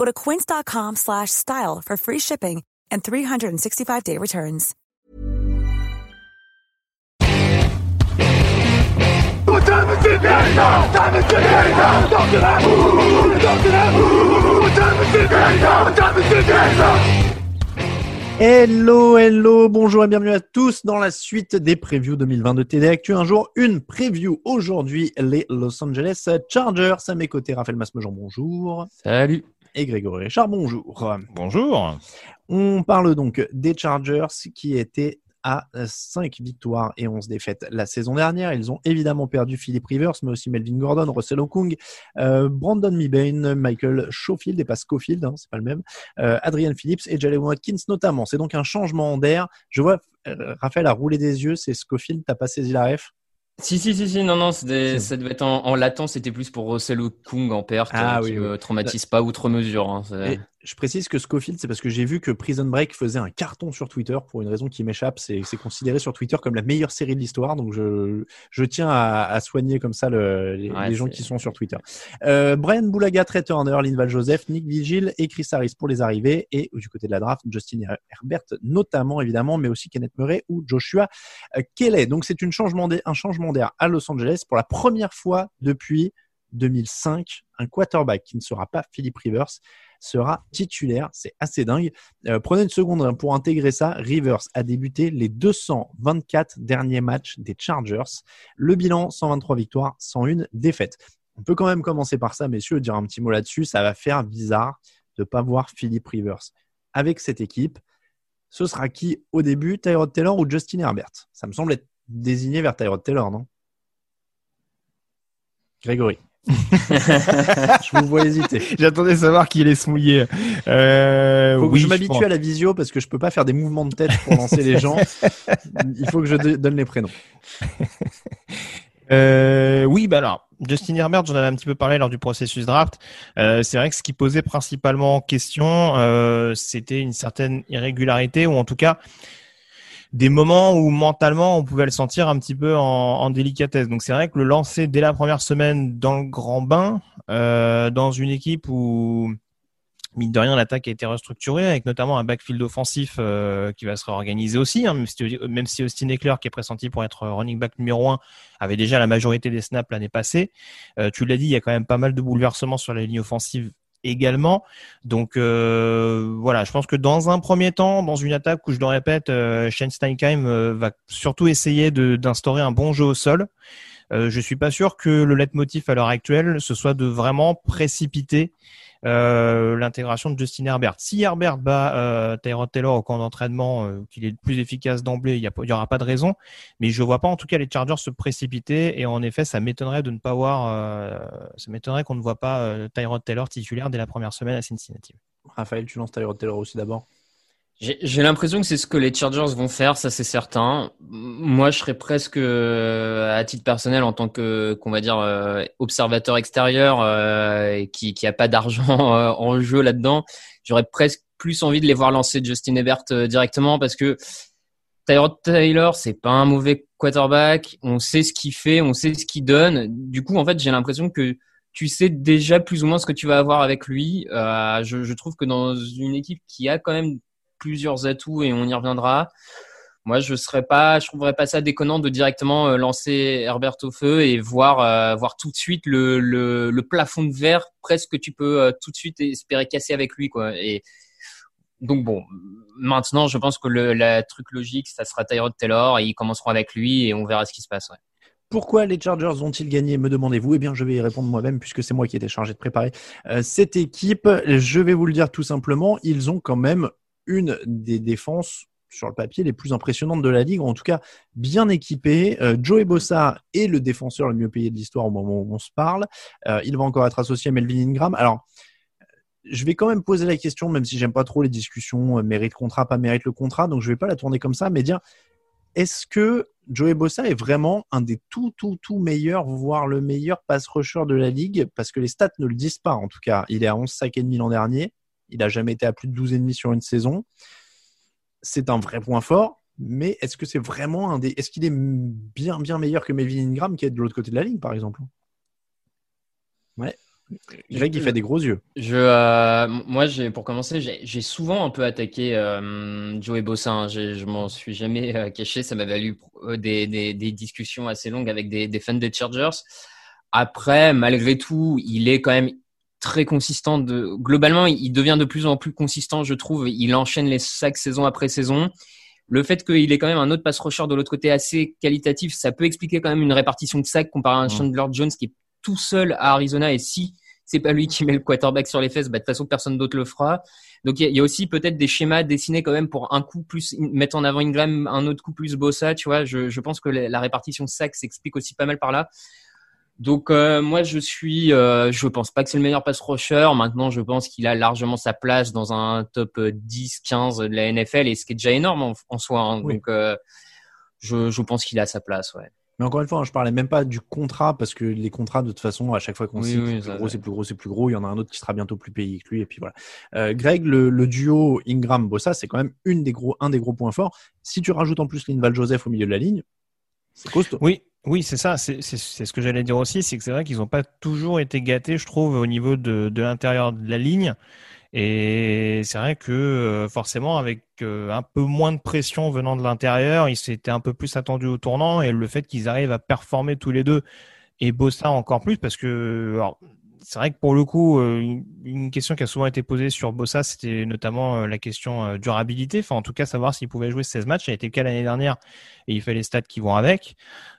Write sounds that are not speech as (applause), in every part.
Go to quince.com slash style for free shipping and 365-day returns. What time is it now? Time is it now? Talk to that. Talk to that. What time is it now? What time is it now? Hello, hello, bonjour et bienvenue à tous dans la suite des previews 2020 de TD Actu. Un jour, une preview. Aujourd'hui, les Los Angeles Chargers. À mes côtés, Raphaël Masmejean, bonjour. Salut. Et Grégory Richard, bonjour. Bonjour. On parle donc des Chargers qui étaient à 5 victoires et 11 défaites la saison dernière. Ils ont évidemment perdu Philip Rivers, mais aussi Melvin Gordon, Russell Okung, euh, Brandon Mebane, Michael Schofield et pas Schofield, hein, c'est pas le même, euh, Adrian Phillips et Jalen Watkins notamment. C'est donc un changement d'air. Je vois euh, Raphaël a roulé des yeux, c'est Schofield, t'as pas saisi la ref? Si, si, si, si, non, non, ça devait être en, en latent, c'était plus pour Russell Okung en perte, Ah euh, qui oui. me traumatise pas outre mesure. hein, Et je précise que Scofield, c'est parce que j'ai vu que Prison Break faisait un carton sur Twitter pour une raison qui m'échappe. C'est considéré sur Twitter comme la meilleure série de l'histoire. Donc je, je tiens à, à soigner comme ça le- les, Ouais, les gens qui sont sur Twitter. Euh, Brian Boulaga, Trey Turner, Linval Joseph, Nick Vigil et Chris Harris pour les arrivées. Et du côté de la draft, Justin Her- Herbert notamment évidemment, mais aussi Kenneth Murray ou Joshua Kelly. Donc c'est un changement d'air à Los Angeles pour la première fois depuis 2005. Un quarterback qui ne sera pas Philip Rivers sera titulaire. C'est assez dingue. Euh, prenez une seconde hein, pour intégrer ça. Rivers a débuté les 224 derniers matchs des Chargers. Le bilan, 123 victoires, 101 défaites. On peut quand même commencer par ça, messieurs, dire un petit mot là-dessus. Ça va faire bizarre de ne pas voir Philip Rivers avec cette équipe. Ce sera qui au début, Tyrod Taylor ou Justin Herbert? Ça me semble être désigné vers Tyrod Taylor, non? Grégory. (laughs) je vous vois hésiter. J'attendais savoir qui allait se mouiller. Euh, faut que oui, je m'habitue à la visio parce que je peux pas faire des mouvements de tête pour lancer les gens. Il faut que je donne les prénoms. (laughs) Euh, oui, bah alors, Justin Herbert, j'en avais un petit peu parlé lors du processus draft. Euh, c'est vrai que ce qui posait principalement en question, euh, c'était une certaine irrégularité ou en tout cas des moments où mentalement on pouvait le sentir un petit peu en, délicatesse. Donc c'est vrai que le lancer dès la première semaine dans le grand bain, euh, dans une équipe où mine de rien, l'attaque a été restructurée avec notamment un backfield offensif euh, qui va se réorganiser aussi, hein, même, si, Austin Eckler, qui est pressenti pour être running back numéro un, avait déjà la majorité des snaps l'année passée. Euh, tu l'as dit, il y a quand même pas mal de bouleversements sur la ligne offensive également. Donc euh, voilà, je pense que dans un premier temps, dans une attaque où je le répète, euh, Shane Steinkheim euh, va surtout essayer d'instaurer un bon jeu au sol. Euh, je suis pas sûr que le leitmotiv à l'heure actuelle ce soit de vraiment précipiter euh, l'intégration de Justin Herbert. Si Herbert bat euh, Tyrod Taylor au camp d'entraînement, euh, qu'il est plus efficace d'emblée, il n'y aura pas de raison. Mais je vois pas en tout cas les Chargers se précipiter. Et en effet, ça m'étonnerait de ne pas voir, euh, ça m'étonnerait qu'on ne voit pas euh, Tyrod Taylor titulaire dès la première semaine à Cincinnati. Raphaël, tu lances Tyrod Taylor aussi d'abord? J'ai l'impression que c'est ce que les Chargers vont faire, ça c'est certain. Moi, je serais presque, euh, à titre personnel, en tant que, qu'on va dire, euh, observateur extérieur euh, qui qui a pas d'argent (laughs) euh, en jeu là-dedans, j'aurais presque plus envie de les voir lancer Justin Herbert euh, directement parce que Tyrod Taylor, c'est pas un mauvais quarterback. On sait ce qu'il fait, on sait ce qu'il donne. Du coup, en fait, j'ai l'impression que tu sais déjà plus ou moins ce que tu vas avoir avec lui. Euh, je, je trouve que dans une équipe qui a quand même plusieurs atouts et on y reviendra. Moi, je serais pas, je trouverais pas ça déconnant de directement euh, lancer Herbert au feu et voir, euh, voir tout de suite le, le, le plafond de verre presque que tu peux euh, tout de suite espérer casser avec lui, quoi. Et donc bon, maintenant, je pense que le la truc logique, ça sera Tyrod Taylor et ils commenceront avec lui et on verra ce qui se passe. Pourquoi les Chargers ont-ils gagné, me demandez-vous? Eh bien, je vais y répondre moi-même puisque c'est moi qui ai été chargé de préparer cette équipe. Je vais vous le dire tout simplement, ils ont quand même une des défenses sur le papier les plus impressionnantes de la ligue, en tout cas bien équipées. Euh, Joey Bossa est le défenseur le mieux payé de l'histoire au moment où on se parle. Euh, il va encore être associé à Melvin Ingram. Alors, je vais quand même poser la question, même si j'aime pas trop les discussions euh, mérite contrat, pas mérite le contrat, donc je vais pas la tourner comme ça, mais dire est-ce que Joey Bossa est vraiment un des tout, tout, tout meilleurs, voire le meilleur pass rusher de la ligue? Parce que les stats ne le disent pas, en tout cas. Il est à 11 sacs et demi l'an dernier. Il a jamais été à plus de 12 et demi sur une saison. C'est un vrai point fort. Mais est-ce que c'est vraiment un des. Est-ce qu'il est bien, bien meilleur que Melvin Ingram qui est de l'autre côté de la ligne, par exemple? Ouais. Greg, il fait des gros yeux. Je, euh, moi, pour commencer, j'ai souvent un peu attaqué euh, Joey Bossa. Hein. Je m'en suis jamais euh, caché. Ça m'a valu des, des, des, discussions assez longues avec des, des, fans des Chargers. Après, malgré tout, il est quand même très consistant. De, globalement, il devient de plus en plus consistant, je trouve. Il enchaîne les sacs saison après saison. Le fait qu'il ait quand même un autre pass rusher de l'autre côté assez qualitatif, ça peut expliquer quand même une répartition de sacs comparé à un Chandler Jones qui est tout seul à Arizona. Et si c'est pas lui qui met le quarterback sur les fesses, bah, de toute façon personne d'autre le fera. Donc il y, a aussi peut-être des schémas dessinés quand même pour un coup plus mettre en avant Ingram, un autre coup plus Bossa, tu vois. Je, je pense que la, répartition de sacs s'explique aussi pas mal par là. Donc euh, moi je suis, euh, je pense pas que c'est le meilleur pass rusher. Maintenant je pense qu'il a largement sa place dans un top 10-15 de la NFL et ce qui est déjà énorme en, soi. Hein. Donc euh, je, je pense qu'il a sa place, ouais. Mais encore une fois, je hein, je parlais même pas du contrat parce que les contrats, de toute façon, à chaque fois qu'on cite, c'est plus gros, c'est plus gros, c'est plus gros. Il y en a un autre qui sera bientôt plus payé que lui. Et puis voilà. Euh, Greg, le, duo Ingram-Bossa, c'est quand même une des gros, un des gros points forts. Si tu rajoutes en plus Linval Joseph au milieu de la ligne, c'est costaud. Oui, oui, c'est ça. C'est ce que j'allais dire aussi. C'est que c'est vrai qu'ils n'ont pas toujours été gâtés, je trouve, au niveau de, l'intérieur de la ligne. Et c'est vrai que euh, forcément, avec euh, un peu moins de pression venant de l'intérieur, ils s'étaient un peu plus attendus au tournant. Et le fait qu'ils arrivent à performer tous les deux et Bossa encore plus, parce que c'est vrai que pour le coup, euh, une question qui a souvent été posée sur Bossa, c'était notamment la question durabilité. Enfin, en tout cas, savoir s'il pouvait jouer 16 matchs. Ça a été le cas l'année dernière et il fait les stats qui vont avec.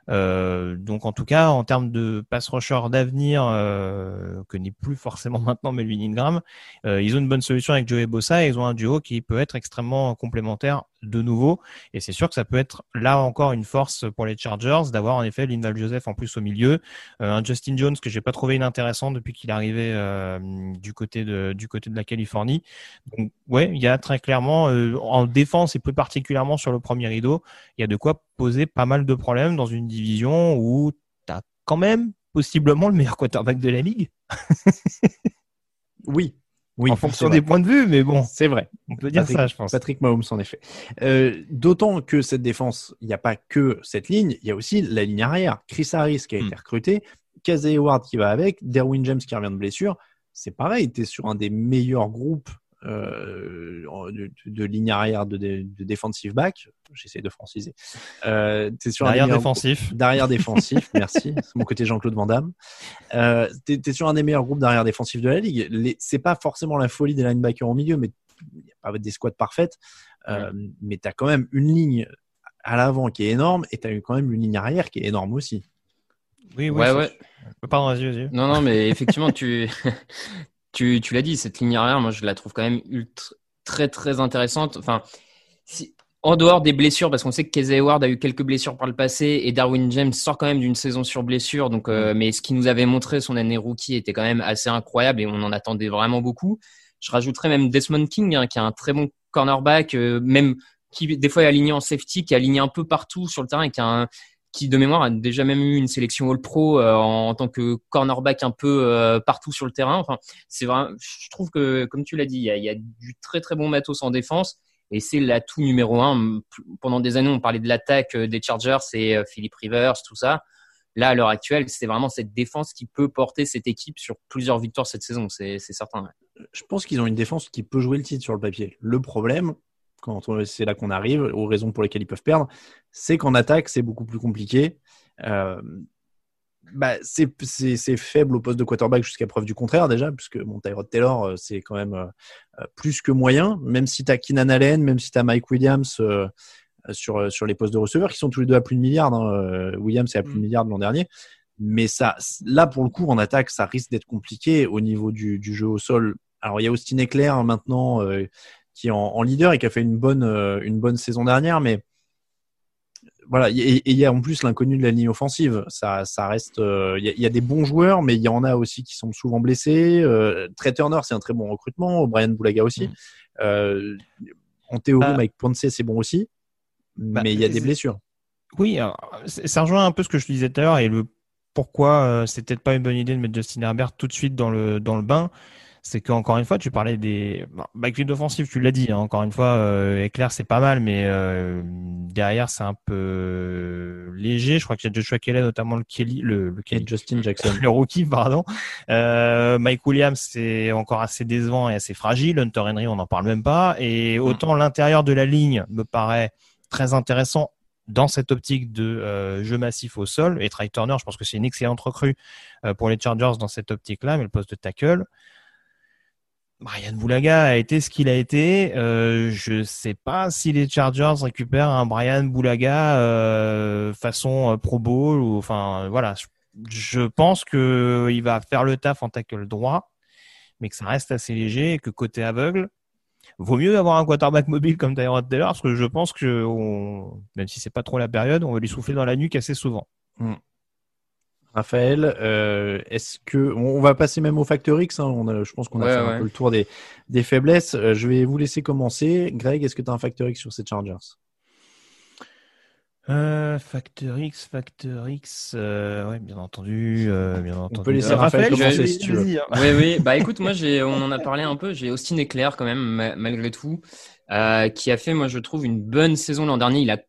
Euh, donc en tout cas, en termes de pass rusher d'avenir, euh, que n'est plus forcément (laughs) maintenant Melvin Ingram, euh, ils ont une bonne solution avec Joey Bossa et ils ont un duo qui peut être extrêmement complémentaire de nouveau. Et c'est sûr que ça peut être là encore une force pour les Chargers d'avoir en effet Lindal Joseph en plus au milieu, euh, un Justin Jones que j'ai pas trouvé inintéressant depuis qu'il est arrivé euh, du côté de du côté de la Californie. Donc ouais, il y a très clairement en défense et plus particulièrement sur le premier rideau, il y a de quoi poser pas mal de problèmes dans une division où tu as quand même possiblement le meilleur quarterback de la ligue. oui. Oui, en fonction des points de vue, mais bon. C'est vrai. On peut dire ça, je pense. Patrick Mahomes, en effet. Euh, d'autant que cette défense, il n'y a pas que cette ligne, il y a aussi la ligne arrière. Chris Harris qui a été hmm. recruté, Casey Howard qui va avec, Derwin James qui revient de blessure. C'est pareil, tu es sur un des meilleurs groupes euh, de, ligne arrière de, de, defensive back. J'essaie de franciser. Euh, es sur derrière défensif. Derrière (laughs) défensif, merci. C'est mon côté Jean-Claude Van Damme. Euh, tu es, sur un des meilleurs groupes derrière défensif de la ligue. C'est pas forcément la folie des linebackers au milieu, mais il n'y a pas des squads parfaites. Euh, Mais tu as quand même une ligne à l'avant qui est énorme et tu as quand même une ligne arrière qui est énorme aussi. Oui, oui. Ouais, ouais. Pardon, vas-y, vas-y. Non, non, mais effectivement, (laughs) tu, tu, tu l'as dit, cette ligne arrière, moi, je la trouve quand même ultra, très, très intéressante. Enfin, si, en dehors des blessures, parce qu'on sait que Casey Hayward a eu quelques blessures par le passé et Darwin James sort quand même d'une saison sur blessure. Donc, euh, mais ce qui nous avait montré son année rookie était quand même assez incroyable et on en attendait vraiment beaucoup. Je rajouterais même Desmond King, hein, qui a un très bon cornerback, euh, même qui des fois est aligné en safety, qui est aligné un peu partout sur le terrain et qui a un, qui de mémoire a déjà même eu une sélection All Pro euh, en, tant que cornerback un peu euh, partout sur le terrain. Enfin, c'est vraiment, je trouve que comme tu l'as dit, il y, a, du très très bon matos en défense et c'est l'atout numéro un. Pendant des années, on parlait de l'attaque euh, des Chargers, c'est Philip Rivers, tout ça. Là, à l'heure actuelle, c'est vraiment cette défense qui peut porter cette équipe sur plusieurs victoires cette saison, c'est certain. Je pense qu'ils ont une défense qui peut jouer le titre sur le papier. Le problème, quand c'est là qu'on arrive, aux raisons pour lesquelles ils peuvent perdre, c'est qu'en attaque, c'est beaucoup plus compliqué. Euh, bah, c'est c'est- c'est faible au poste de quarterback jusqu'à preuve du contraire déjà, puisque mon Tyrod Taylor, euh, c'est quand même euh, euh, plus que moyen, même si tu as Keenan Allen, même si tu as Mike Williams euh, sur, sur les postes de receveurs, qui sont tous les deux à plus de milliards. hein. Williams est à plus de Mm. milliards de l'an dernier. Mais ça, là, pour le coup, en attaque, ça risque d'être compliqué au niveau du, du jeu au sol. Alors, il y a Austin Eclair hein, maintenant euh, qui est en, en leader et qui a fait une bonne, une bonne saison dernière, mais voilà, et il y a en plus l'inconnu de la ligne offensive. Ça, ça reste. euh, Il y, a, il y a des bons joueurs, mais il y en a aussi qui sont souvent blessés. Euh, Trey Turner, c'est un très bon recrutement. Brian Boulaga aussi. Mm. Euh, en théorie, Bah- Mike Ponce, c'est bon aussi, Bah, mais il y a des blessures. Oui, alors, ça rejoint un peu ce que je disais tout à l'heure et le pourquoi euh, c'est peut-être pas une bonne idée de mettre Justin Herbert tout de suite dans le dans le bain. C'est qu'encore une fois, tu parlais des backfield offensif, tu l'as dit. hein, encore une fois, euh, Éclair c'est pas mal, mais euh, derrière c'est un peu léger. Je crois qu'il y a Joshua Kelly, notamment le Kelly, le, le Kelly, Justin Jackson. (laughs) le rookie, pardon. Euh, Mike Williams, c'est encore assez décevant et assez fragile. Hunter Henry, on n'en parle même pas. Et autant l'intérieur de la ligne me paraît très intéressant dans cette optique de euh, jeu massif au sol. Et Trey Turner, je pense que c'est une excellente recrue euh, pour les Chargers dans cette optique-là, mais le poste de tackle. Brian Boulaga a été ce qu'il a été. Euh, je sais pas si les Chargers récupèrent un Brian Boulaga euh, façon euh, Pro Bowl ou enfin voilà. Je, pense que il va faire le taf en tackle droit, mais que ça reste assez léger et que côté aveugle, vaut mieux avoir un quarterback mobile comme Tyrod Taylor parce que je pense que même si c'est pas trop la période, on va lui souffler dans la nuque assez souvent. Raphaël, euh, est-ce que on on va passer même au Factor X hein, on a, Je pense qu'on a Ouais, fait un peu le tour des, des faiblesses. Euh, je vais vous laisser commencer. Greg, est-ce que tu as un Factor X sur ces Chargers? Euh, Factor X, Factor X, euh, ouais, bien entendu, euh, bien entendu. peut laisser Euh, Raphaël commencer si tu veux. hein. Oui, oui. Bah (laughs) écoute, moi, j'ai, on en a parlé un peu. J'ai Austin Eclair quand même, ma- malgré tout, euh, qui a fait, moi, je trouve, une bonne saison l'an dernier. Il a,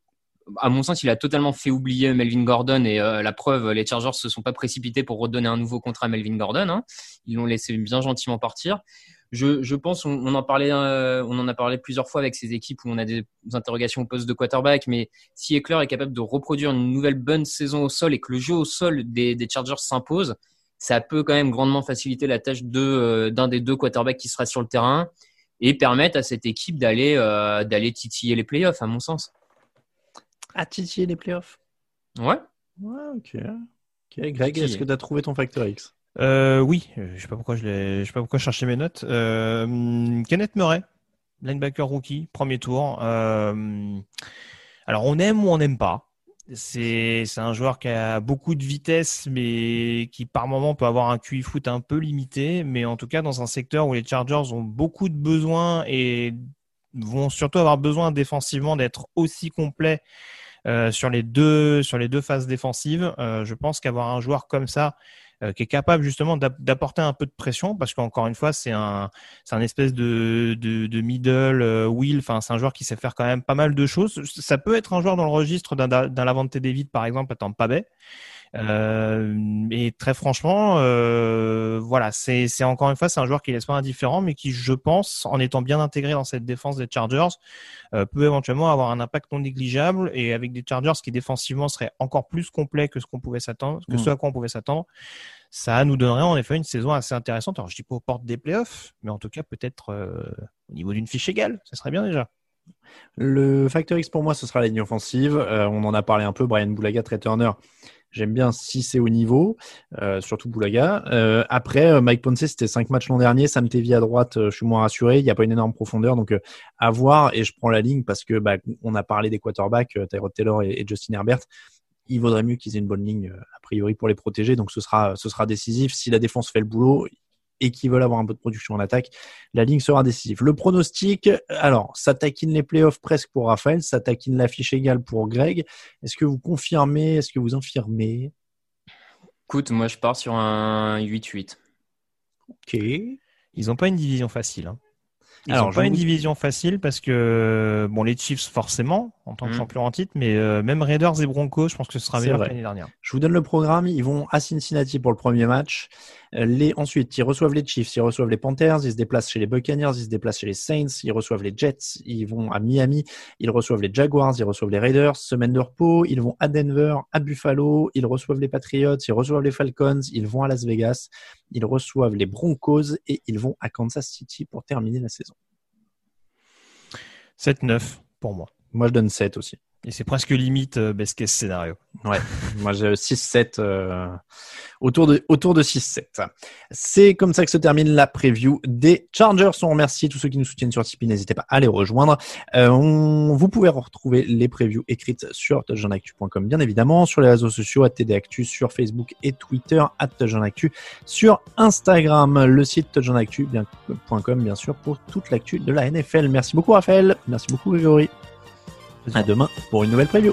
à mon sens, il a totalement fait oublier Melvin Gordon et euh, la preuve, les Chargers se sont pas précipités pour redonner un nouveau contrat à Melvin Gordon. Hein. Ils l'ont laissé bien gentiment partir. Je, je pense, on, on en parlait, euh, on en a parlé plusieurs fois avec ces équipes où on a des interrogations au poste de quarterback, mais si Eckler est capable de reproduire une nouvelle bonne saison au sol et que le jeu au sol des, des Chargers s'impose, ça peut quand même grandement faciliter la tâche de euh, d'un des deux quarterbacks qui sera sur le terrain et permettre à cette équipe d'aller euh, d'aller titiller les playoffs, à mon sens. À titiller les playoffs. Ouais. Ouais, ok. Ok, Greg, est-ce que tu as trouvé ton Factor X? Euh, oui, euh, je sais pas pourquoi je l'ai, je sais pas pourquoi je cherchais mes notes. Euh, hum, Kenneth Murray, linebacker rookie, premier tour. Euh, alors on aime ou on n'aime pas. C'est c'est un joueur qui a beaucoup de vitesse, mais qui par moment peut avoir un QI foot un peu limité. Mais en tout cas, dans un secteur où les Chargers ont beaucoup de besoins et vont surtout avoir besoin défensivement d'être aussi complets euh, sur les deux sur les deux phases défensives, euh, je pense qu'avoir un joueur comme ça euh, qui est capable justement d'app- d'apporter un peu de pression parce qu'encore une fois c'est un c'est un espèce de de, middle euh, wheel enfin c'est un joueur qui sait faire quand même pas mal de choses. Ça peut être un joueur dans le registre d'un Lavante David par exemple à Tampa Bay. euh, et très franchement euh, voilà c'est encore une fois c'est un joueur qui laisse pas indifférent mais qui je pense en étant bien intégré dans cette défense des Chargers euh, peut éventuellement avoir un impact non négligeable et avec des Chargers qui défensivement seraient encore plus complets que ce qu'on pouvait s'attendre que Mm. ce à quoi on pouvait s'attendre ça nous donnerait en effet une saison assez intéressante. Alors, je dis pas aux portes des playoffs, mais en tout cas, peut-être euh, au niveau d'une fiche égale. Ça serait bien déjà. Le Factor X pour moi, ce sera la ligne offensive. Euh, on en a parlé un peu. Brian Boulaga, Trey Turner. J'aime bien si c'est au niveau, euh, surtout Boulaga. Euh, après, euh, Mike Ponce, c'était cinq matchs l'an dernier. Sam Tevi à droite, je suis moins rassuré. Il n'y a pas une énorme profondeur, donc à voir. Et je prends la ligne parce que bah, on a parlé des quarterbacks, Tyrod Taylor et, et Justin Herbert. Il vaudrait mieux qu'ils aient une bonne ligne a priori pour les protéger. Donc ce sera, ce sera décisif. Si la défense fait le boulot et qu'ils veulent avoir un peu de production en attaque, la ligne sera décisive. Le pronostic, alors, ça taquine les playoffs presque pour Raphaël, ça taquine la fiche égale pour Greg. Est-ce que vous confirmez, est-ce que vous infirmez? Écoute, moi je pars sur un 8-8. Ok. Ils n'ont pas une division facile. Hein. Ils Alors, pas vous- une division facile parce que, bon, les Chiefs forcément, en tant que Mhm. champion en titre, mais euh, même Raiders et Broncos, je pense que ce sera C'est meilleur que l'année dernière. Je vous donne le programme. Ils vont à Cincinnati pour le premier match. Euh, Les, ensuite, ils reçoivent les Chiefs, ils reçoivent les Panthers, ils se déplacent chez les Buccaneers, ils se déplacent chez les Saints, ils reçoivent les Jets, ils vont à Miami, ils reçoivent les Jaguars, ils reçoivent les Raiders, semaine de repos, ils vont à Denver, à Buffalo, ils reçoivent les Patriots, ils reçoivent les Falcons, ils vont à Las Vegas, ils reçoivent les Broncos et ils vont à Kansas City pour terminer la saison. 7-9 pour moi. Moi, je donne 7 aussi. Et c'est presque limite euh, best case scénario. Ouais, (laughs) moi j'ai 6-7 euh, autour de autour de 6-7. C'est comme ça que se termine la preview des Chargers. On remercie tous ceux qui nous soutiennent sur Tipeee. N'hésitez pas à les rejoindre. Euh, vous pouvez retrouver les previews écrites sur touchdownactu.com bien évidemment, sur les réseaux sociaux, à TDActu, sur Facebook et Twitter, à touchdownactu, sur Instagram, le site touchdownactu.com bien sûr pour toute l'actu de la NFL. Merci beaucoup Raphaël, merci beaucoup Grégory. À demain pour une nouvelle preview.